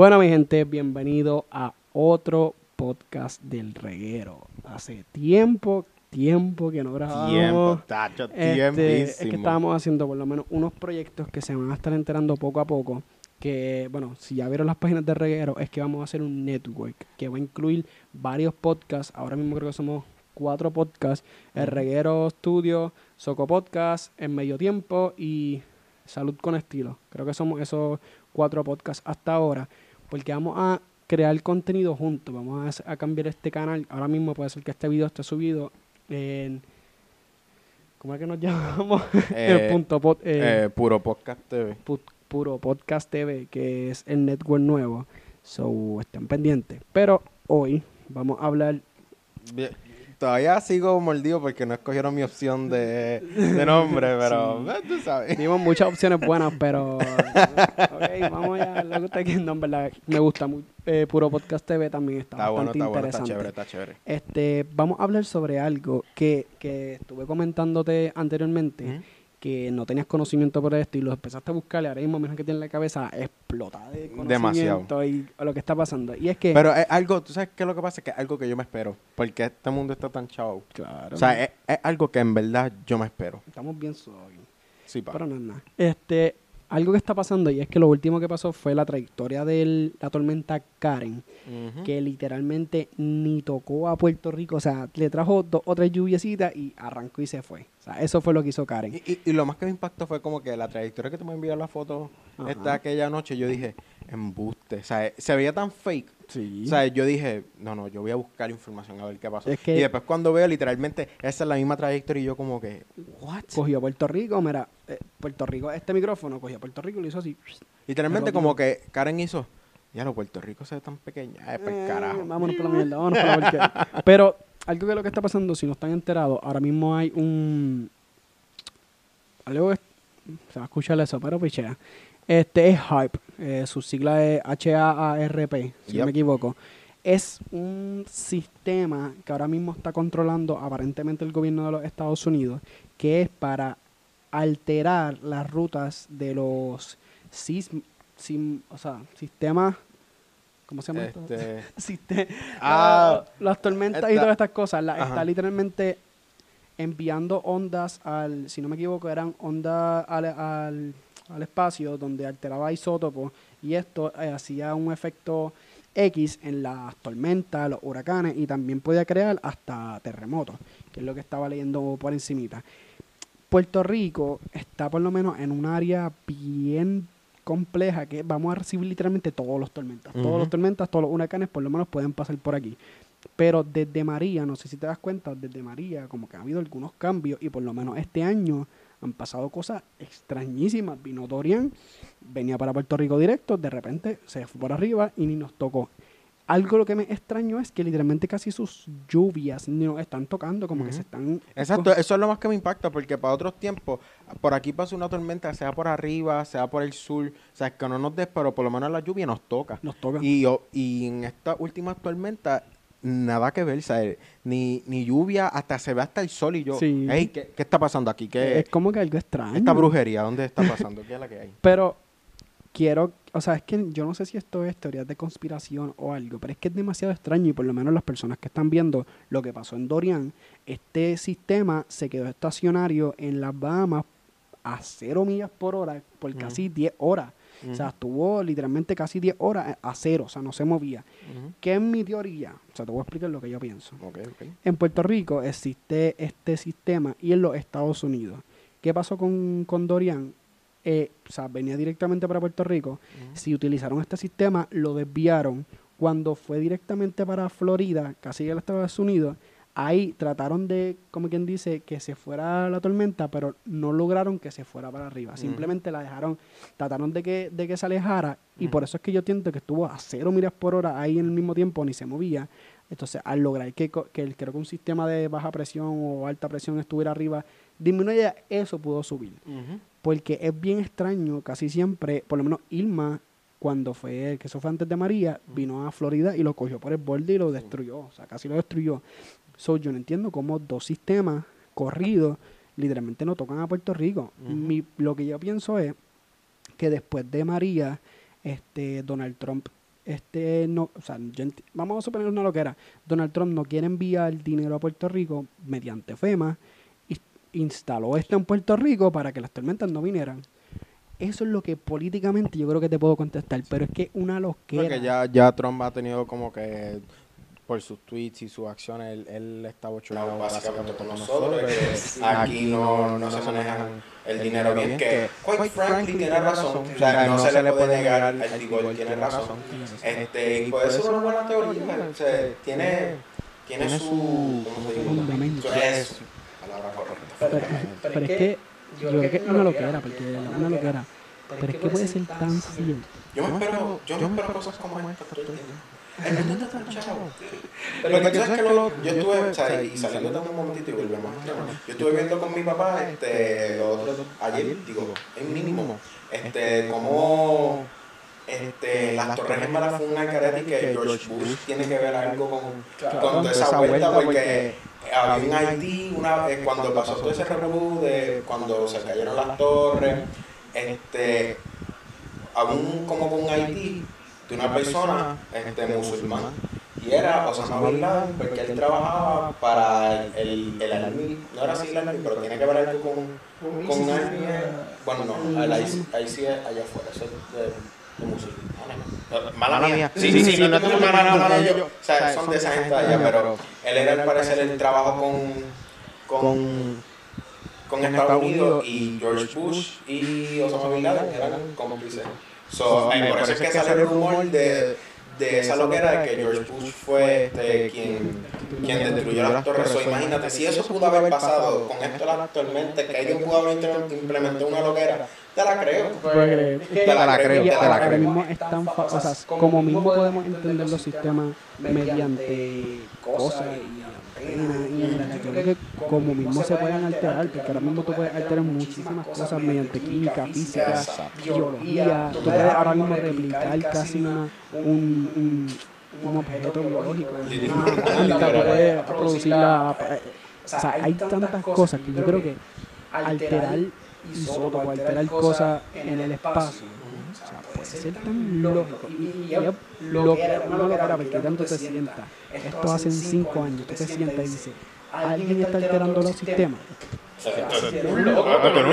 Bueno, mi gente, bienvenido a otro podcast del reguero. Hace tiempo, tiempo que no grabamos. Tiempo, tacho, Este, es que estábamos haciendo por lo menos unos proyectos que se van a estar enterando poco a poco. Que, bueno, si ya vieron las páginas de Reguero, es que vamos a hacer un network que va a incluir varios podcasts. Ahora mismo creo que somos cuatro podcasts: El Reguero Studio, Soco Podcast, En Medio Tiempo y Salud con Estilo. Creo que somos esos cuatro podcasts hasta ahora. Porque vamos a crear contenido juntos. Vamos a, a cambiar este canal. Ahora mismo puede ser que este video esté subido en. ¿Cómo es que nos llamamos? Eh, el punto pod- eh, Eh, puro podcast TV. pu- puro podcast TV, que es el network nuevo. So, estén pendientes. Pero hoy vamos a hablar. Bien, Todavía sigo mordido porque no escogieron mi opción de, de nombre, pero Sí. eh, tú sabes. Dimos muchas opciones buenas, pero. ok, vamos. Lo que usted quiere, no, en verdad. Me gusta mucho. Eh, puro podcast TV también está, Está bueno, bastante está bueno, está interesante. chévere, está chévere. Este, vamos a hablar sobre algo que, que estuve comentándote anteriormente. Que no tenías conocimiento por esto y lo empezaste a buscar y ahora mismo menos que tiene la cabeza explotada de conocimiento Demasiado. y lo que está pasando. Y es que... Pero es algo, ¿tú sabes qué es lo que pasa? Que es algo que yo me espero. Porque este mundo está tan chavo. claro, O sea, es, es algo que en verdad yo me espero. estamos bien suaves. Sí, pa. Pero no es nada. Este, algo que está pasando y es que lo último que pasó fue la trayectoria de la tormenta Karen, que literalmente ni tocó a Puerto Rico. O sea, le trajo dos o tres lluviecitas y arrancó y se fue. O sea, eso fue lo que hizo Karen. Y, y- y lo más que me impactó fue como que la trayectoria que tú me envió la foto Ajá. esta aquella noche, yo dije, embuste. O sea, se veía tan fake. Sí. O sea, yo dije, no, no, yo voy a buscar información a ver qué pasó. Es que- Y después cuando veo literalmente, esa es la misma trayectoria y yo como que, what? cogió Puerto Rico, mira, eh, Puerto Rico, este micrófono cogió Puerto Rico y lo hizo así. Literalmente como que Karen hizo, ya lo Puerto Rico se ve tan pequeña, eh, por Eh, carajo. Vámonos por la mierda, vámonos por la porquería. Pero algo que lo que está pasando, si no están enterados, ahora mismo hay un... Algo que... Se va a escuchar eso, pero pichea. Este es Hype, eh, su sigla es H-A-A-R-P, si no me equivoco. Es un sistema que ahora mismo está controlando aparentemente el gobierno de los Estados Unidos, que es para alterar las rutas de los sis- sim- o sea, sistemas... ¿Cómo se llama esto? Este, Siste- Ah, la- las tormentas y todas estas cosas, está literalmente enviando ondas al, si no me equivoco, eran ondas al, al, al espacio donde alteraba isótopos y esto eh, hacía un efecto X en las tormentas, los huracanes y también podía crear hasta terremotos, que es lo que estaba leyendo por encimita. Puerto Rico está por lo menos en un área bien compleja que vamos a recibir literalmente todos los tormentas. Todos los tormentas, todos los huracanes por lo menos pueden pasar por aquí. Pero desde María, no sé si te das cuenta, desde María como que ha habido algunos cambios y por lo menos este año han pasado cosas extrañísimas. Vino Dorian, venía para Puerto Rico directo, de repente se fue por arriba y ni nos tocó. Algo lo que me extraño es que literalmente casi sus lluvias nos están tocando, como que se están... Exacto, eso es lo más que me impacta, porque para otros tiempos, por aquí pasa una tormenta, sea por arriba, sea por el sur, o sea, que no nos des, pero por lo menos la lluvia nos toca. Nos toca. Y, yo- y en estas últimas tormentas, nada que ver, ¿sabes? Ni, ni lluvia, hasta se ve hasta el sol y yo, Sí. hey, ¿qué, qué está pasando aquí? ¿Qué, es como que algo extraño. esta brujería, ¿dónde está pasando? ¿Qué es la que hay? Pero quiero, o sea, es que yo no sé si esto es teoría de conspiración o algo, pero es que es demasiado extraño y por lo menos las personas que están viendo lo que pasó en Dorian, este sistema se quedó estacionario en las Bahamas a cero millas por hora por casi 10 horas. O sea, estuvo literalmente casi 10 horas a cero, o sea, no se movía. ujú. ¿Qué es mi teoría? O sea, te voy a explicar lo que yo pienso. Ok, ok. En Puerto Rico existe este sistema y en los Estados Unidos. ¿Qué pasó con, con Dorian? Eh, o sea, venía directamente para Puerto Rico. Si utilizaron este sistema, lo desviaron. Cuando fue directamente para Florida, casi a los Estados Unidos, ahí trataron de, como quien dice, que se fuera la tormenta, pero no lograron que se fuera para arriba. Simplemente la dejaron, trataron de que, de que se alejara y por eso es que yo siento que estuvo a cero millas por hora ahí en el mismo tiempo, ni se movía. Entonces, al lograr que, que el- creo que un sistema de baja presión o alta presión estuviera arriba, disminuye, eso pudo subir. Porque es bien extraño, casi siempre, por lo menos Irma, cuando fue, que eso fue antes de María, vino a Florida y lo cogió por el borde y lo destruyó. O sea, casi lo destruyó. So, yo no entiendo cómo dos sistemas corridos literalmente no tocan a Puerto Rico. Mi- lo que yo pienso es que después de María, este Donald Trump este no, o sea, yo vamos a suponer una loquera. Donald Trump no quiere enviar dinero a Puerto Rico mediante FEMA instaló esto en Puerto Rico para que las tormentas no vinieran. Eso es lo que políticamente yo creo que te puedo contestar, pero es que una loquera. Porque ya, ya Trump ha tenido como que por sus tweets y sus acciones, él, él está bochornado básicamente con nosotros, que aquí no, no se maneja el dinero bien, que quite frankly tiene razón, o sea, no se le puede negar al tipo, él tiene razón. Este, y puede ser una buena teoría, o sea, tiene, tiene su, ¿cómo se dice? Fundamento. Su- es palabra correcta. Pero, es que yo creo que es una loquera, porque de verdad es una loquera. Pero es que puede ser tan cierto. Yo me espero, yo me espero cosas como estas todo el tiempo. Chavo. Porque tú sabes que lo- yo estuve, o sea, y saliendo de un momentito y volvemos yo estuve viendo con mi papá, este, los otros- ayer, digo, en mínimo, este, como, este, las Torres Gemelas fue una careta que George Bush tiene que ver algo con, con toda esa vuelta, porque había un Haití, una, eh, cuando pasó todo ese revolú de cuando se cayeron las torres, este, había un, como un Haití de una persona este, musulmán. Y era Osama Bin Laden, porque él trabajaba para el, el, el Army, no era así el Army, pero tiene que ver algo con, con un Army. Bueno, no, el IC ahí sí es allá afuera, eso es de, de musulmanes. Mala mía. Sí, sí, sí, no es tu mala, mala, yo. O sea, son de esa gente allá, pero él era al parecer el trabajo con, con, con Estados Unidos y George Bush y Osama Bin Laden eran cómplices. So, por eso es que sale el rumor de, de esa loquera de que George Bush fue este, quien, quien destruyó las torres. So, imagínate, si eso pudo haber pasado con esto tormentas, que alguien pudo haber implementado una loquera, te la creo. Porque Te la creo, te la ahora creo. como mismo podemos entender los sistemas mediante cosas y la- yo creo que como mismo se pueden alterar, porque ahora mismo tú puedes alterar muchísimas cosas mediante química, física, biología, tú puedes ahora mismo replicar casi una, un, un, un objeto biológico, una planta, tú puedes producirla, eh, o sea, hay tantas cosas que yo creo que alterar isótopos, alterar cosas en el espacio. O sea, puede ser tan lógico. Y, y es lo que era, una loquera, porque tanto te sientas. Esto hace cinco años, tú te sientas y dices, alguien está alterando los sistemas. tú eres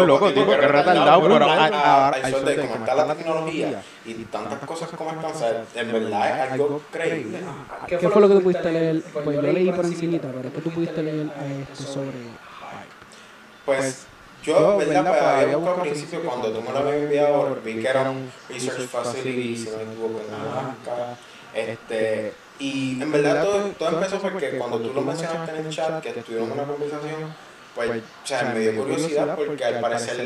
un loco, tipo, que retardado, pero a- a- al sol de está la tecnología y tantas cosas como están, en verdad es algo creíble. ¿Qué fue lo que tú pudiste leer? Pues yo leí por encimita, pero ¿qué tú pudiste leer este, sobre Pues yo, ¿verdad? Pues había buscado al principio cuando tú me lo habías enviado, vi que era un research facility, si no me equivoco, en Alaska. Este, y en verdad todo, todo empezó porque cuando tú lo mencionaste en el chat, que tuvieron una conversación, pues, o sea, me dio curiosidad porque al parecer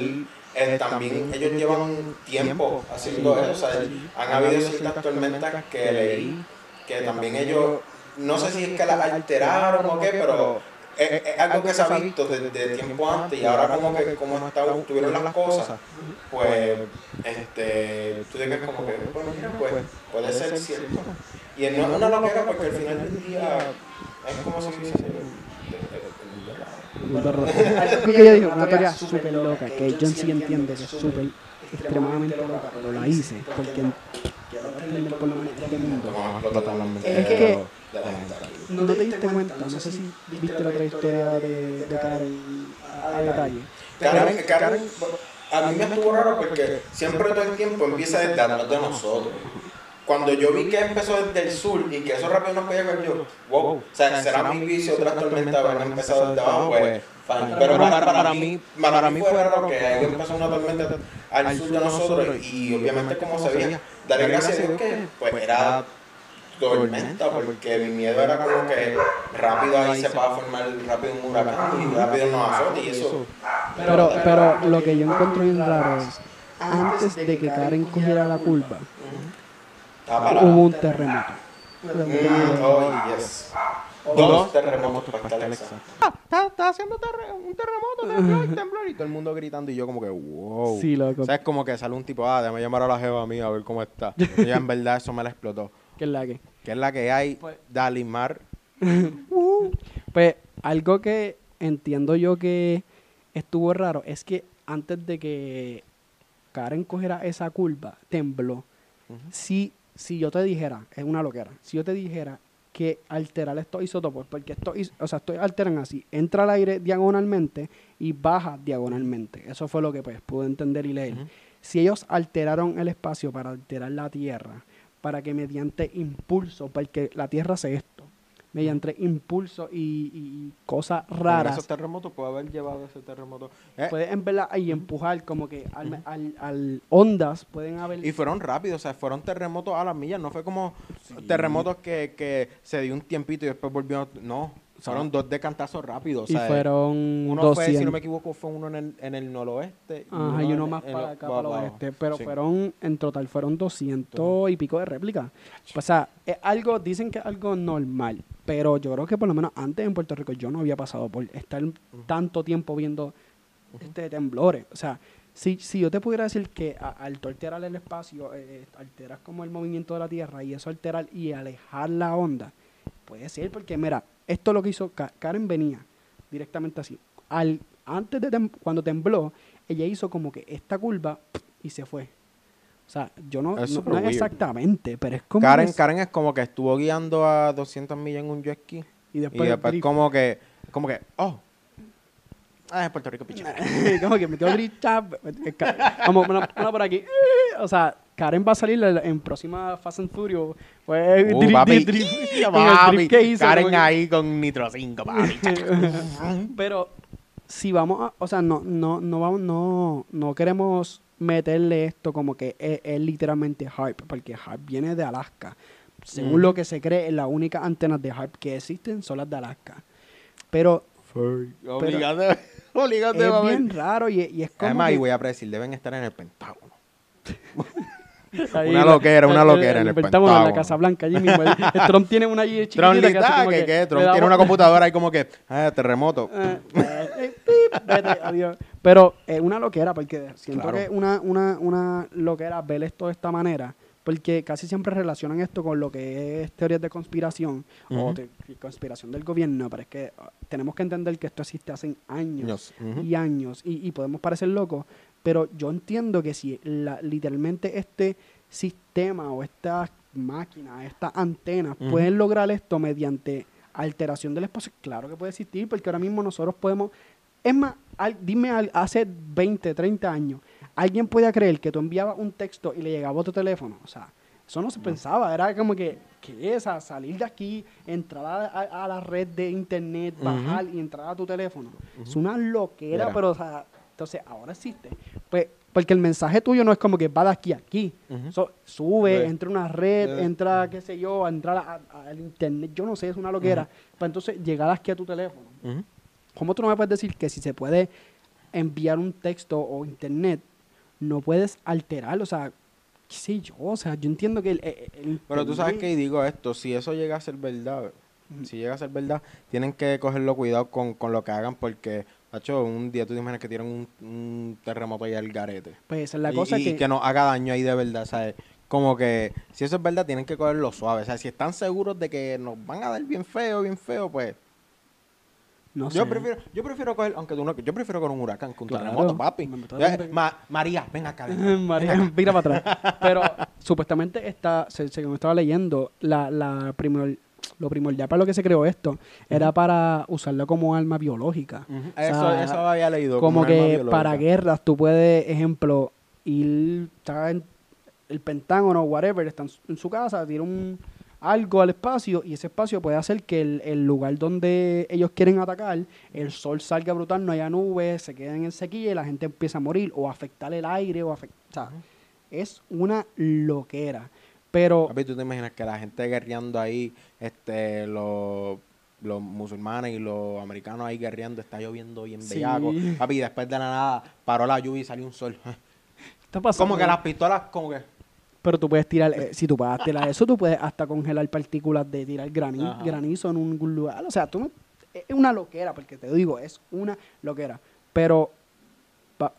eh, también ellos llevan tiempo haciendo eso, o sea, han habido ciertas tormentas que leí, que también ellos, no sé si es que las alteraron o qué, pero es, es algo que se ha visto desde tiempo antes y ahora como que como está, tuvieron las cosas, pues este, tú dices como que, bueno, mira, pues puede ser cierto. Y no es una loquera porque al final del día es como si dice, Algo que ella dijo, una teoría súper loca, que John sí entiende que es súper extremadamente loca, pero la hice porque quiero entender por lo menos este mundo. Es que no te diste cuenta, no sé si viste la otra historia de, de Karen a detalle. Karen, Karen, a mí me estuvo raro porque siempre todo el tiempo empieza desde atrás de nosotros. Cuando yo vi que empezó desde el sur y que eso rápido nos podía ver yo, wow, o sea, será mi vicio, otras tormentas habrán empezado desde abajo, pues, fine. Pero para, para mí, para mí fue raro que ahí empezó una tormenta al sur de nosotros y obviamente como se veía, darle gracias a Dios que pues era tormenta porque mi miedo era como que rápido ahí se va a formar rápido un huracán y rápido nos azote y eso Pero, pero lo que yo encuentro bien raro es, antes de que Karen cogiera la curva, parado. hubo un terremoto. Mm, oh, yes. Dos terremotos para estar exacto. Está, está haciendo terre- un terremoto, temblor, y temblor. Y todo el mundo gritando y yo como que, wow. Sí, loco. O sea, es como que sale un tipo, ah, déjame llamar a la jeva mía a ver cómo está. Y ya en verdad eso me la explotó. ¿Qué es la que? Que es la que hay, Dalimar. Pues algo que entiendo yo que estuvo raro es que antes de que Karen cogiera esa curva, tembló. Si yo te dijera, es una loquera, si yo te dijera que alterar estos isótopos, porque estos, o sea, estos alteran así, entra al aire diagonalmente y baja diagonalmente. Eso fue lo que pues pude entender y leer. Si ellos alteraron el espacio para alterar la Tierra, para que mediante impulso, porque la Tierra hace esto, mediante impulso y, y- y cosas raras, esos terremotos puede haber llevado ese terremoto. Eh, puedes en verdad ahí empujar como que al, al- al ondas pueden haber Y fueron rápidos, o sea, fueron terremotos a las millas, no fue como terremotos que, que se dio un tiempito y después volvió. No, fueron dos de cantazo rápido. O y sea, fueron uno fue, si 200. no me equivoco, fue uno en el, en el noroeste. Ajá, y uno en- más en para lo- acá, pa- para el oeste. Pero Sí. fueron, en total, fueron 200 y pico de réplicas. O sea, es algo, dicen que es algo normal. Pero yo creo que por lo menos antes en Puerto Rico yo no había pasado por estar tanto tiempo viendo este temblores. O sea, si, si yo te pudiera decir que a- al tú alterar el espacio, eh, eh, alteras como el movimiento de la Tierra y eso alterar y alejar la onda, puede ser porque, mira, esto es lo que hizo Ka- Karen venía directamente así. Al, antes de tem- cuando tembló, ella hizo como que esta curva y se fue. O sea, yo no, Es no, no exactamente, pero es como Karen, es- Karen es como que estuvo guiando a 200 millas en un jet ski. y Y después, después drift. como que, como que, oh, ah, es Puerto Rico, picha. como que metió ca- vamos una, una por aquí o sea Karen va a salir en, en próxima Fast and Furious fue Uh, drift, papi, que hizo, Karen ahí con Nitro 5, papi. pero si vamos a, o sea no no no vamos no no queremos meterle esto como que es, es literalmente HARP porque HARP viene de Alaska. Según Ujú. lo que se cree las únicas antenas de HARP que existen son las de Alaska. Pero Obligate, obligate, es bien raro y, y es como Además, que- y voy a predecir, deben estar en el Pentágono. Ahí Una loquera, una el- loquera en el Pentágono, en la. Casa Blanca, allí mismo. Trump tiene una allí chiquitita Trump, que hace ah, como que, que que le Trump tiene una computadora ahí como que, ah, terremoto. Eh, eh, pip, vete, adiós. Pero es una loquera, porque siento Claro. que una, una, una loquera ver esto de esta manera, porque casi siempre relacionan esto con lo que es teorías de conspiración o te- conspiración del gobierno, pero es que ah, tenemos que entender que esto existe hace años y años y, y podemos parecer locos, pero yo entiendo que si la, literalmente este sistema o estas máquinas, estas antenas pueden lograr esto mediante alteración del espacio, claro que puede existir, porque ahora mismo nosotros podemos... Es más, al- dime, al- hace 20, 30 años, ¿alguien podía creer que tú enviabas un texto y le llegaba a tu teléfono? O sea, eso no se pensaba, era como que, ¿qué es? A salir de aquí, entrar a, a- a la red de internet, bajar y entrar a tu teléfono. Es una loquera, Mira. pero, o sea, entonces ahora existe. Pues, porque el mensaje tuyo no es como que va de aquí a aquí. So, sube, Ve. entra a una red, entra, qué sé yo, a entrar a- a- al internet, yo no sé, es una loquera. Para entonces llegar aquí a tu teléfono. ¿Cómo tú no me puedes decir que si se puede enviar un texto o internet, no puedes alterarlo? O sea, qué sé yo, o sea, yo entiendo que el, el- el Pero tú sabes que digo esto, si eso llega a ser verdad, si llega a ser verdad, tienen que cogerlo cuidado con, con lo que hagan porque, macho, un día tú te imaginas que tienen un, un terremoto ahí al garete. Pues esa es la y, cosa y que... que nos haga daño ahí de verdad, ¿sabes? Como que si eso es verdad, tienen que cogerlo suave. O sea, si están seguros de que nos van a dar bien feo, bien feo, pues no yo sé. prefiero, yo prefiero coger, aunque tú no, yo prefiero coger un huracán que un Claro. terremoto, papi. Ma- María, ven acá. María, mira para atrás. Pero supuestamente está, se- según estaba leyendo, la, la primor- lo primordial para lo que se creó esto era para usarlo como arma biológica. Ujú. O sea, Eso, eso había leído. como que para guerras tú puedes, ejemplo, ir está en el Pentágono o whatever, está en su, en su casa, tira un algo al espacio y ese espacio puede hacer que el, el lugar donde ellos quieren atacar, el sol salga brutal, no haya nubes, se queden en sequía y la gente empieza a morir o afectar el aire o afectar... O sea, es una loquera. Pero Papi, tú te imaginas que la gente guerreando ahí, este, los, los musulmanes y los americanos ahí guerreando, está lloviendo bien Sí. bellaco. Papi, después de la nada paró la lluvia y salió un sol. está pasando. Como que las pistolas, como que. Pero tú puedes tirar, eh, si tú puedes tirar eso, tú puedes hasta congelar partículas de tirar grani- Ajá. granizo en un lugar. O sea, tú no- es una loquera, porque te digo, es una loquera. Pero,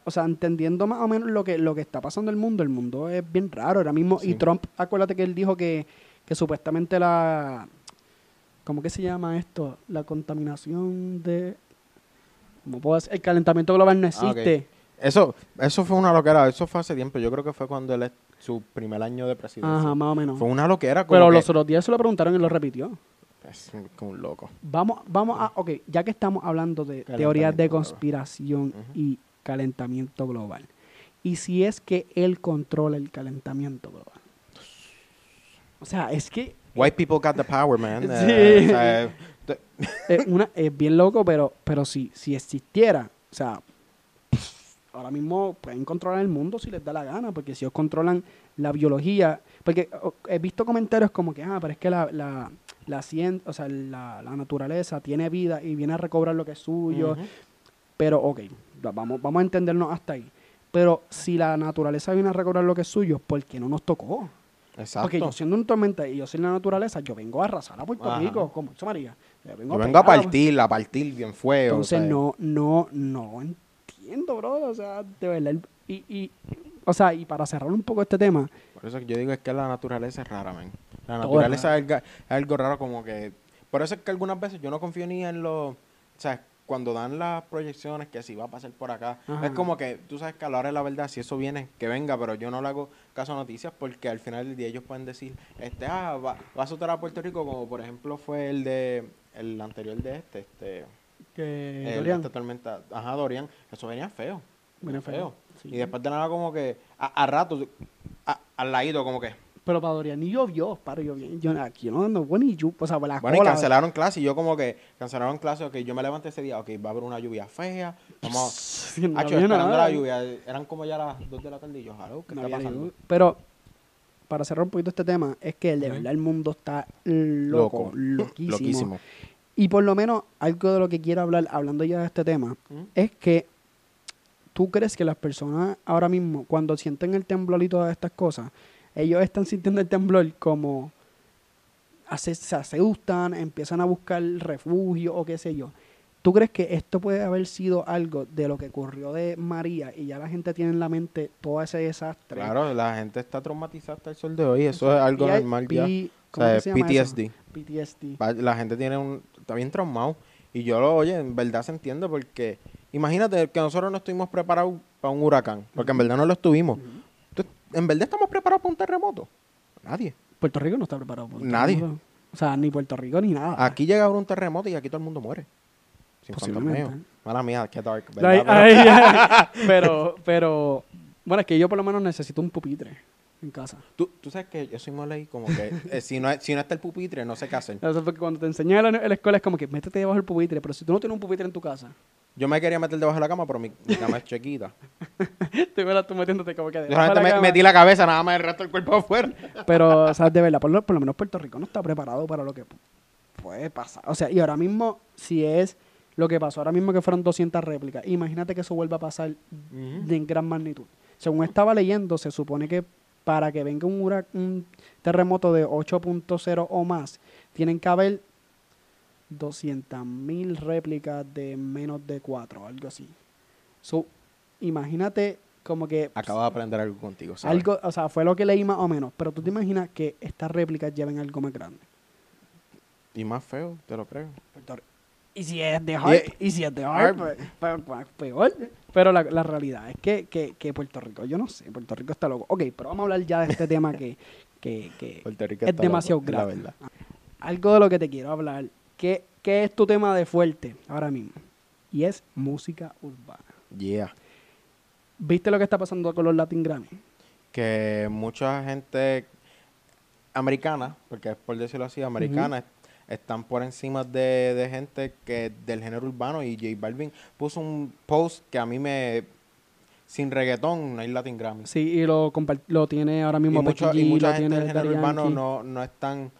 o sea, entendiendo más o menos lo que, lo que está pasando en el mundo, el mundo es bien raro ahora mismo. Y. Trump, acuérdate que él dijo que, que supuestamente la, ¿cómo que se llama esto? La contaminación de, ¿cómo puedo decir? El calentamiento global no Ah, existe. Eso, eso fue una loquera, eso fue hace tiempo. Yo creo que fue cuando él, su primer año de presidencia. Ajá, más o menos. Fue una loquera Pero que- los otros días se lo preguntaron y lo repitió. es como un loco. Vamos, vamos a, ok, ya que estamos hablando de teorías de conspiración y calentamiento global. Y si es que él controla el calentamiento global. O sea, es que White people got the power, man. Sí. Eh, sea, te- es, una, es bien loco, pero, pero si, si existiera, o sea, ahora mismo pueden controlar el mundo si les da la gana, porque si ellos controlan la biología, porque he visto comentarios como que, ah, pero es que la, la, la cien- o sea, la, la naturaleza tiene vida y viene a recobrar lo que es suyo, pero ok, vamos, vamos a entendernos hasta ahí. Pero si la naturaleza viene a recobrar lo que es suyo, ¿por qué no nos tocó? Exacto. Porque yo siendo un tormenta y yo soy la naturaleza, yo vengo a arrasar a Puerto Ajá. Rico, como hizo María. Yo Yo vengo, a pegar, partir, a partir bien fuego. Entonces o sea, no, no, no entiendo, bro. O sea, de verdad. Y, y, o sea, y para cerrar un poco este tema, Por eso que yo digo es que la naturaleza es rara, man. La es naturaleza es, algo, es algo raro como que... Por eso es que algunas veces yo no confío ni en los... O sea, cuando dan las proyecciones que si va a pasar por acá, Ajá. es como que tú sabes que a la hora de la verdad, si eso viene, que venga, pero yo no le hago caso a noticias porque al final del día ellos pueden decir, este, ah, va, va a azotar a Puerto Rico como por ejemplo fue el de, el anterior de este, este, que Dorian, esta tormenta, ajá, Dorian, eso venía feo. Venía feo. feo, sí. Y después de nada como que, a, a rato, a- al ladito como que, pero para Dorian ni llovió, para. Yo, aquí yo no ando bueno ni lluvia, o sea, la Bueno, y cancelaron clase y yo como que cancelaron clase, ok, yo me levanté ese día, ok, va a haber una lluvia fea, vamos, Sí, no Hacho, esperando nada. la lluvia, eran como ya las 2 de la tarde y yo, "Hello, ¿qué No está pasando? Pero para cerrar un poquito este tema, es que de verdad el mundo está loco, Loco. loquísimo. Loquísimo. Y por lo menos algo de lo que quiero hablar, hablando ya de este tema, es que tú crees que las personas ahora mismo, cuando sienten el temblor y todas estas cosas, ellos están sintiendo el temblor como hace- se asustan, empiezan a buscar refugio o qué sé yo. ¿Tú crees que esto puede haber sido algo de lo que ocurrió de María y ya la gente tiene en la mente todo ese desastre? Claro, la gente está traumatizada hasta el sol de hoy, eso es algo normal ya. O ¿cómo sea, se eso? PTSD. PTSD. La gente tiene un, está bien traumado. Y yo lo, oye, en verdad se entiende porque imagínate que nosotros no estuvimos preparados para un huracán, porque en verdad no lo estuvimos. ¿Tú- ¿En verdad estamos preparados para un terremoto? Nadie. Puerto Rico no está preparado. por un Nadie. terremoto. O sea, ni Puerto Rico ni nada. Aquí llega un terremoto y aquí todo el mundo muere. Sin Posiblemente. Mala mía, qué dark. Ay, ¿verdad? ay, ay. pero, pero, bueno, es que yo por lo menos necesito un pupitre en casa. Tú, tú sabes que yo soy mole y como que eh, si, no, si no está el pupitre, no sé qué hacer. Eso porque cuando te enseñan en la, en la escuela es como que métete debajo del pupitre, pero si tú no tienes un pupitre en tu casa, Yo me quería meter debajo de la cama, pero mi, mi cama es chiquita. te verás tú metiéndote como que Yo de la me, cama. metí la cabeza, nada más el resto del cuerpo afuera. Pero, o sea, de verdad, por lo, por lo menos Puerto Rico no está preparado para lo que pu- puede pasar. O sea, y ahora mismo, si es lo que pasó, ahora mismo que fueron 200 réplicas, imagínate que eso vuelva a pasar de en gran magnitud. Según estaba leyendo, se supone que para que venga un, hurac- un terremoto de 8.0 o más, tienen que haber 200.000 réplicas de menos de 4, algo así. So, imagínate como que Acabo de aprender algo contigo. ¿sabes? algo, o sea, fue lo que leí más o menos, pero tú te imaginas que estas réplicas lleven algo más grande. Y más feo, te lo creo. Puerto. Y si es de Hart, y, si es de Hart, pues, pues, pues, peor. Pero la, la realidad es que, que, que Puerto Rico, yo no sé, Puerto Rico está loco. Ok, pero vamos a hablar ya de este tema que, que, que es demasiado loco, grave. verdad. Algo de lo que te quiero hablar, ¿qué, ¿qué es tu tema de fuerte ahora mismo? Y es música urbana. Yeah. ¿Viste lo que está pasando con los Latin Grammy? Que mucha gente americana, porque es por decirlo así, americana, están por encima de, de gente que del género urbano. Y J Balvin puso un post que a mí me. Sin reggaetón, no hay Latin Grammy. Sí, y lo, lo tiene ahora y, mismo mucho- Becky y mucha gente del género urbano no, no están.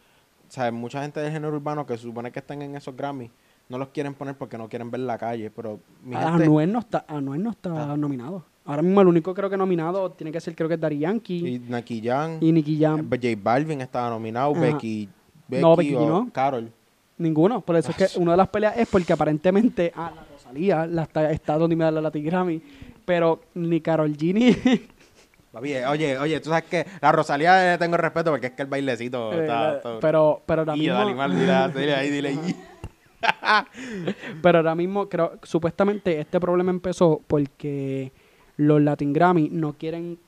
O sea, mucha gente del género urbano que se supone que están en esos Grammys no los quieren poner porque no quieren ver la calle. Pero mi Ah, gente. Anuel no está, Anuel no está Ah. nominado. Ahora mismo el único creo que nominado tiene que ser creo que es Daddy Yankee Y Nicky Jam. y, Nicky Jam. J Balvin estaba nominado. Ajá. Becky. Becky, No, Becky o no. Carol. Ninguno. Por eso es que una de las peleas es porque aparentemente ah, la Rosalía la está, está nominada a la Latin Grammy, pero ni Carol G ni eh, oye, oye, tú sabes que la Rosalía le tengo respeto porque es que el bailecito eh, está... está- pero pero ahora mismo dale, mal, dile, dile ahí, dile ahí. pero ahora mismo creo supuestamente este problema empezó porque los Latin Grammy no quieren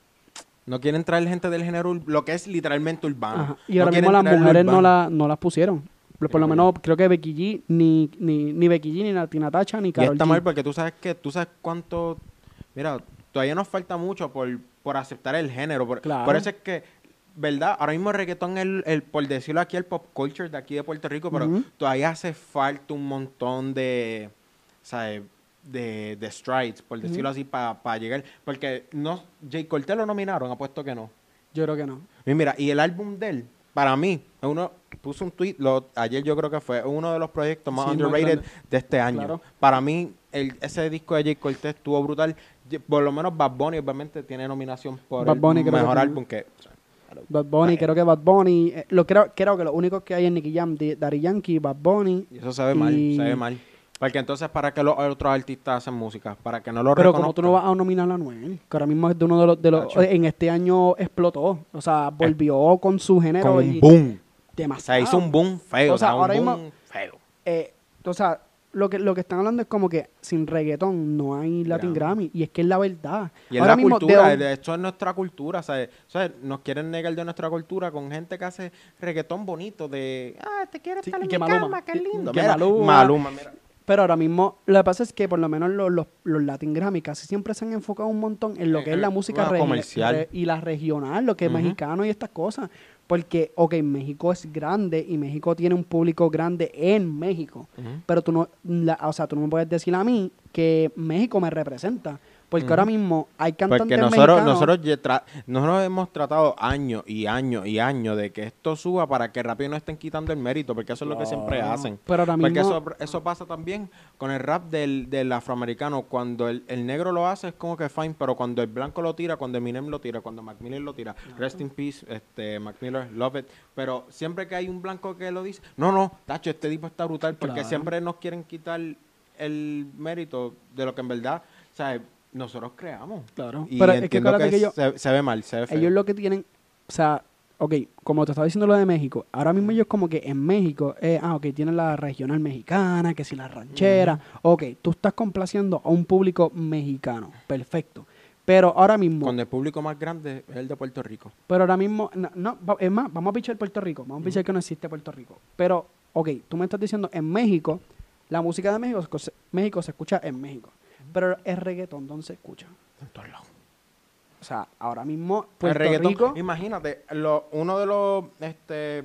No quieren traer gente del género, lo que es literalmente urbano. Ajá. Y No ahora mismo las mujeres no, la, no las pusieron. Por, lo menos creo que Becky G, ni, ni, ni Becky G, ni Nati Natacha, ni Y Karol está G. mal porque tú sabes que, tú sabes cuánto, mira, todavía nos falta mucho por, por aceptar el género. Por, Claro. por eso es que, ¿verdad? Ahora mismo el reggaetón es, el, el- por decirlo aquí, el pop culture de aquí de Puerto Rico, pero todavía hace falta un montón de, ¿sabes? De, de strides, por decirlo así, para llegar. Porque no, Jay Cortez lo nominaron, apuesto que no. Yo creo que no. Y mira, y el álbum de él, para mí, uno puso un tweet, lo, ayer yo creo que fue uno de los proyectos más Sí, underrated de este año. Claro. Para mí, el, ese disco de Jay Cortez estuvo brutal. Por lo menos Bad Bunny obviamente tiene nominación por Bad el Bunny mejor álbum que... Bad Bunny, creo que Bad Bunny. eh, lo creo, creo que los únicos que hay en Nicky Jam, Daddy Yankee, Bad Bunny. Y eso se ve mal, se ve mal. Porque entonces, ¿para qué los otros artistas hacen música? Para que no lo Pero como tú no vas a nominar a Noel, que ahora mismo es de uno de los. De los en este año explotó. O sea, volvió con su género Con y un boom. O demasiado. sea, hizo un boom feo. O sea, un ahora boom mismo- feo. eh, o sea, lo que, lo que están hablando es como que sin reggaetón no hay Latin Grammy. Grammy. Y es que es la verdad. Y es ahora la mismo, cultura, de- esto es nuestra cultura, ¿sabes? O sea, nos quieren negar de nuestra cultura con gente que hace reggaetón bonito de, ah, te quiero estar en que mi Maluma. cama, qué lindo. que Mira, Maluma. Maluma, mira. Pero ahora mismo, lo que pasa es que por lo menos los, los, los Latin Grammy casi siempre se han enfocado un montón en lo que es la en música regi- comercial. re- y la regional, lo que es mexicano y estas cosas. Porque, ok, México es grande y México tiene un público grande en México. Pero tú no, la- o sea, tú no me puedes decir a mí que México me representa. Porque ahora mismo hay cantantes Porque nosotros, mexicanos- nosotros, nosotros hemos tratado años y años y años de que esto suba para que rápido no estén quitando el mérito, porque eso es lo que siempre Claro. hacen. Pero ahora Porque mismo- eso, eso pasa también con el rap del, del afroamericano. Cuando el, el negro lo hace es como que fine, pero cuando el blanco lo tira, cuando Eminem lo tira, cuando Mac Miller lo tira, rest in peace, este, Mac Miller, love it. Pero siempre que hay un blanco que lo dice, no, no, tacho, este tipo está brutal, porque Claro. siempre nos quieren quitar el mérito de lo que en verdad, sea, nosotros creamos. Claro. Y Pero es que acuérdate que que se, se ve mal, se ve feo. Ellos lo que tienen, o sea, ok, como te estaba diciendo lo de México, ahora mismo ellos como que en México, eh, ah, ok, tienen la regional mexicana, que si la ranchera, ok, tú estás complaciendo a un público mexicano, perfecto. Pero ahora mismo, Cuando el público más grande es el de Puerto Rico. pero ahora mismo, no, no, es más, vamos a pichar Puerto Rico, vamos a pichar que no existe Puerto Rico. Pero, ok, tú me estás diciendo, en México, la música de México, México se escucha en México, pero el reggaetón, ¿dónde se escucha? En todos lados. O sea, ahora mismo, El Puerto reggaetón, Rico... imagínate, lo- uno de los, este,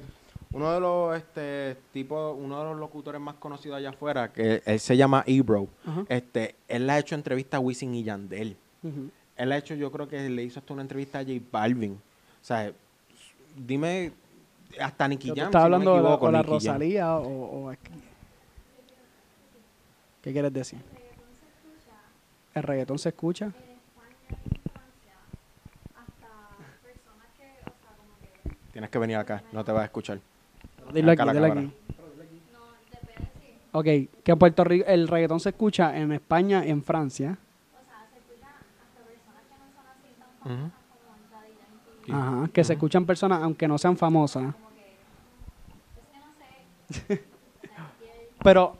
uno de los, este, tipo, uno de los locutores más conocidos allá afuera, que él se llama Ebro, Ajá. este, él le ha hecho entrevista a Wisin y Yandel. Él ha hecho, yo creo que le hizo hasta una entrevista a J Balvin. O sea, dime, hasta Nicky ¿Tú Jam, estás si hablando no me de la, equivoco, o la. Rosalía o, o aquí? ¿Qué quieres decir? El reggaetón se escucha. Tienes que venir acá, no te vas a escuchar. Dilo Acá aquí, dilo cámara. aquí. Ok, que en Puerto Rico el reggaetón se escucha en España y en Francia. Ujú. Ajá, que se escuchan personas aunque no sean famosas. pero,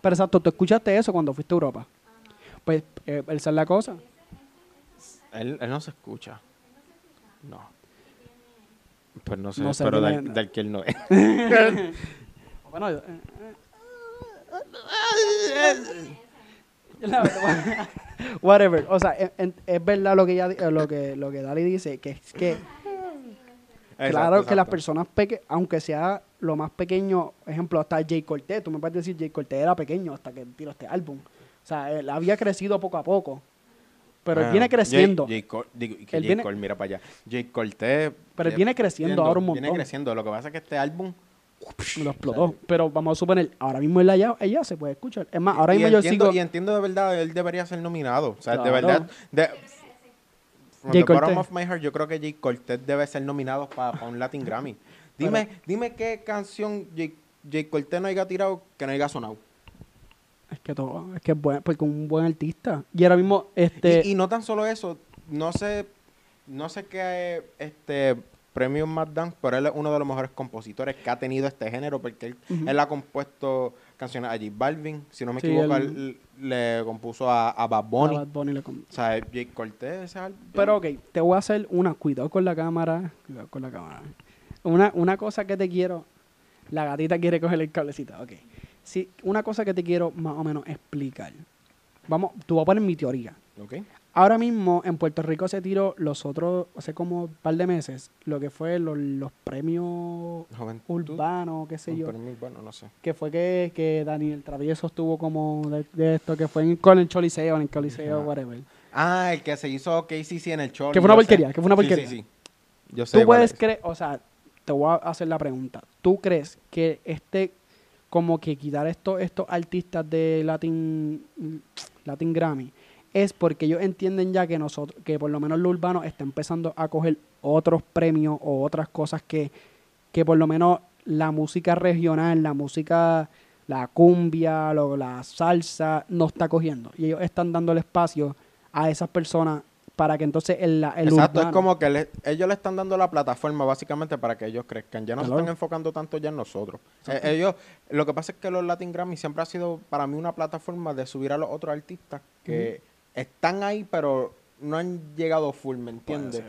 pero exacto, tú escuchaste eso cuando fuiste a Europa. Pues eh, esa es la cosa. Él, él no se escucha. No. Pues no sé, No sé, pero tiene- del, del que él no es. Bueno, eh, eh. La verdad, Whatever. O sea, es, es verdad lo que ella, di- eh, lo que lo que Dali dice, que es que claro Exacto, que las exacto. personas pequeñas, aunque sea lo más pequeño, ejemplo, hasta Jay Cortez, tú me puedes decir Jay Cortez era pequeño hasta que tiró este álbum. O sea, él había crecido poco a poco. Pero él viene creciendo. Jay Col- digo, y que Él Jay viene- Cole, mira para allá. Jay Cortez. Pero él viene creciendo ahora un Viene montón. creciendo. Lo que pasa es que este álbum. lo explotó. Pero vamos a suponer, ahora mismo él allá, ella se puede escuchar. Es más, ahora y mismo yo entiendo, y Y entiendo de verdad, él debería ser nominado. O sea, de Claro. verdad. De, from Jay the bottom Cortez. of my heart, yo creo que Jay Cortez debe ser nominado para un Latin Grammy. Dime, dime qué canción Jay Cortez no haya tirado que no haya sonado. Es que todo, es que es buen, porque un buen artista. Y ahora mismo, este. Y, y no tan solo eso, no sé, no sé qué este premio más dan, pero él es uno de los mejores compositores que ha tenido este género, porque él, ha compuesto canciones a J Balvin. Si no me Sí, equivoco, él- le compuso a, a Bad Bunny. A Bad Bunny le com- O sea, Jake Cortez, ese álbum. Pero ok, te voy a hacer una, cuidado con la cámara, cuidado con la cámara. Una, una cosa que te quiero, la gatita quiere coger el cablecito, ok. Sí, una cosa que te quiero más o menos explicar. Vamos, tú vas a poner mi teoría. Ok. Ahora mismo en Puerto Rico se tiró los otros, hace como un par de meses, lo que fue los, los premios Juventud. urbanos, qué sé yo. urbano, no sé. Que fue que, que Daniel Travieso estuvo como de, de esto, que fue en, con el Choliseo, en el Coliseo, whatever. Ah, el que se hizo KCC en el show. Que fue una sé. porquería, que fue una Sí, porquería. Sí, sí, Yo sé Tú puedes es. creer, o sea, te voy a hacer la pregunta. ¿Tú crees que este, como que quitar estos, estos artistas de Latin, Latin Grammy, es porque ellos entienden ya que nosotros, que por lo menos lo urbano está empezando a coger otros premios o otras cosas que, que por lo menos la música regional, la música, la cumbia, la salsa, no está cogiendo. Y ellos están dando el espacio a esas personas para que entonces el, el Exacto, urbano- es como que le- ellos le están dando la plataforma básicamente para que ellos crezcan. Ya no Claro. se están enfocando tanto ya en nosotros. Eh, ellos, lo que pasa es que los Latin Grammy siempre ha sido para mí una plataforma de subir a los otros artistas que están ahí, pero no han llegado full, ¿me entiendes?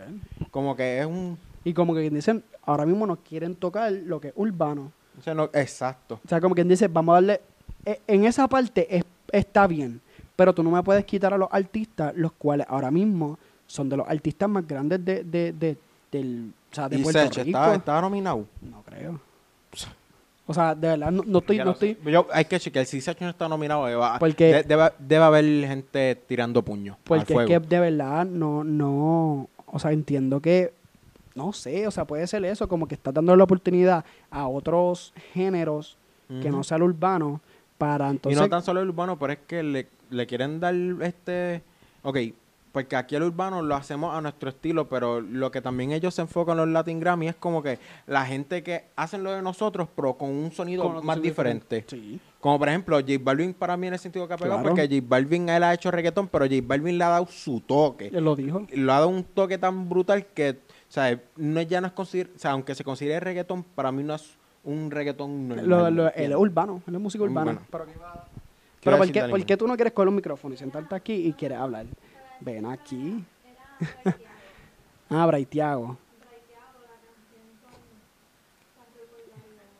Como que es un... Y como que dicen, ahora mismo nos quieren tocar lo que es urbano. o sea, no- exacto. O sea, como quien dice, vamos a darle... e- En esa parte es- está bien, pero tú no me puedes quitar a los artistas, los cuales ahora mismo son de los artistas más grandes de, de, de- del, o sea, de y Puerto Sech Rico. estaba, estaba nominado. No creo. O sea, de verdad, no, no estoy... No estoy Yo- hay que chequear. Si Sech no está nominado, debe, Porque- de- debe, debe haber gente tirando puños al Porque es que de verdad no, no, o sea, entiendo que, no sé, o sea, puede ser eso, como que estás dando la oportunidad a otros géneros que no sea el urbano para entonces... y no tan solo el urbano, pero es que le, le quieren dar este... Ok, porque aquí el urbano lo hacemos a nuestro estilo, pero lo que también ellos se enfocan en los Latin Grammy es como que la gente que hacen lo de nosotros, pero con un sonido con más diferente. Sí. Como por ejemplo, J Balvin para mí en el sentido que ha pegado, Claro. porque J Balvin él ha hecho reggaetón, pero J Balvin le ha dado su toque. Él lo dijo. Lo ha dado un toque tan brutal que, o sea, no es- ya no es consider- o sea, aunque se considere reggaetón, para mí no es un reggaetón normal. Lo, ¿me lo- entiendes? urbano, es música urbana. Urbano. Pero, que va- ¿Qué pero ¿por, qué, Dani? por qué tú no quieres coger un micrófono y sentarte aquí y quieres hablar? Ven aquí. ah, Braithiago.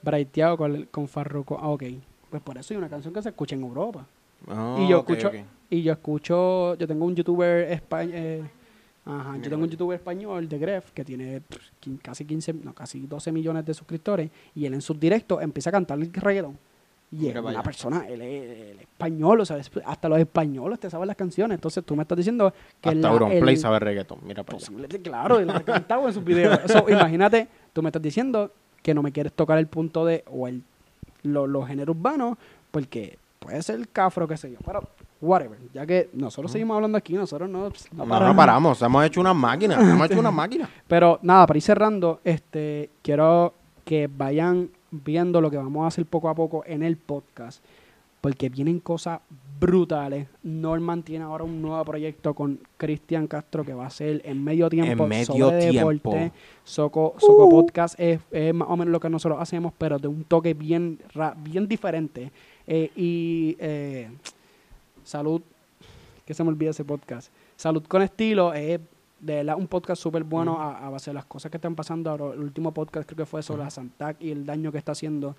Braithiago con, con Farruko. Ah, ok. Pues por eso hay una canción que se escucha en Europa. Ah, y yo escucho, y yo escucho, yo tengo un youtuber español, ajá, yo tengo un youtuber español de Gref que tiene pff, casi 15, no, casi 12 millones de suscriptores y él en sus directos empieza a cantar el reggaetón. Y es una persona, él es, él es español, o sea, hasta los españoles te saben las canciones. Entonces tú me estás diciendo que Hasta la- Auronplay el- sabe reggaetón. Mira para allá. Posiblemente, claro, él ha cantado en sus videos. Eso, imagínate, tú me estás diciendo que no me quieres tocar el punto de, o el, lo- los géneros urbanos, porque puede ser cafro, qué sé yo, pero whatever, ya que nosotros seguimos hablando aquí, nosotros no, pues, no No, paramos. no paramos. Hemos hecho una máquina. Hemos hecho una máquina. Pero nada, para ir cerrando, este, quiero que vayan viendo lo que vamos a hacer poco a poco en el podcast, porque vienen cosas brutales. Norman tiene ahora un nuevo proyecto con Cristian Castro que va a ser en medio tiempo En medio sobre tiempo. deporte. Soco, Soco Podcast es, es más o menos lo que nosotros hacemos, pero de un toque bien, bien diferente. Eh, y eh, salud, que se me olvida ese podcast. Salud con estilo es de verdad un podcast súper bueno a, a base de las cosas que están pasando ahora. El último podcast creo que fue sobre la Santac y el daño que está haciendo.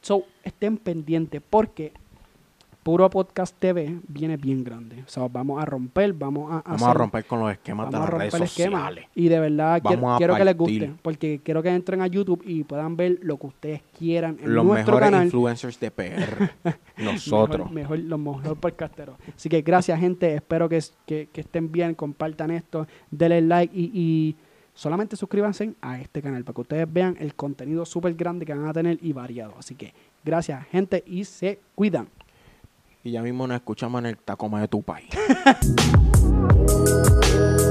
So, estén pendientes porque Puro Podcast TV viene bien grande. O sea, vamos a romper, vamos a Vamos a hacer- romper con los esquemas de las redes esquema. sociales. Y de verdad quiero, Vamos quiero que les guste. Porque quiero que entren a YouTube y puedan ver lo que ustedes quieran en Los nuestro mejores canal. influencers de PR. Nosotros. Mejor, mejor, los mejores podcasteros. Así que gracias, gente. Espero que, que, que estén bien. Compartan esto. Denle like y, y solamente suscríbanse a este canal para que ustedes vean el contenido súper grande que van a tener y variado. Así que gracias, gente, y se cuidan. Y ya mismo nos escuchamos en el Tacoma de tu país.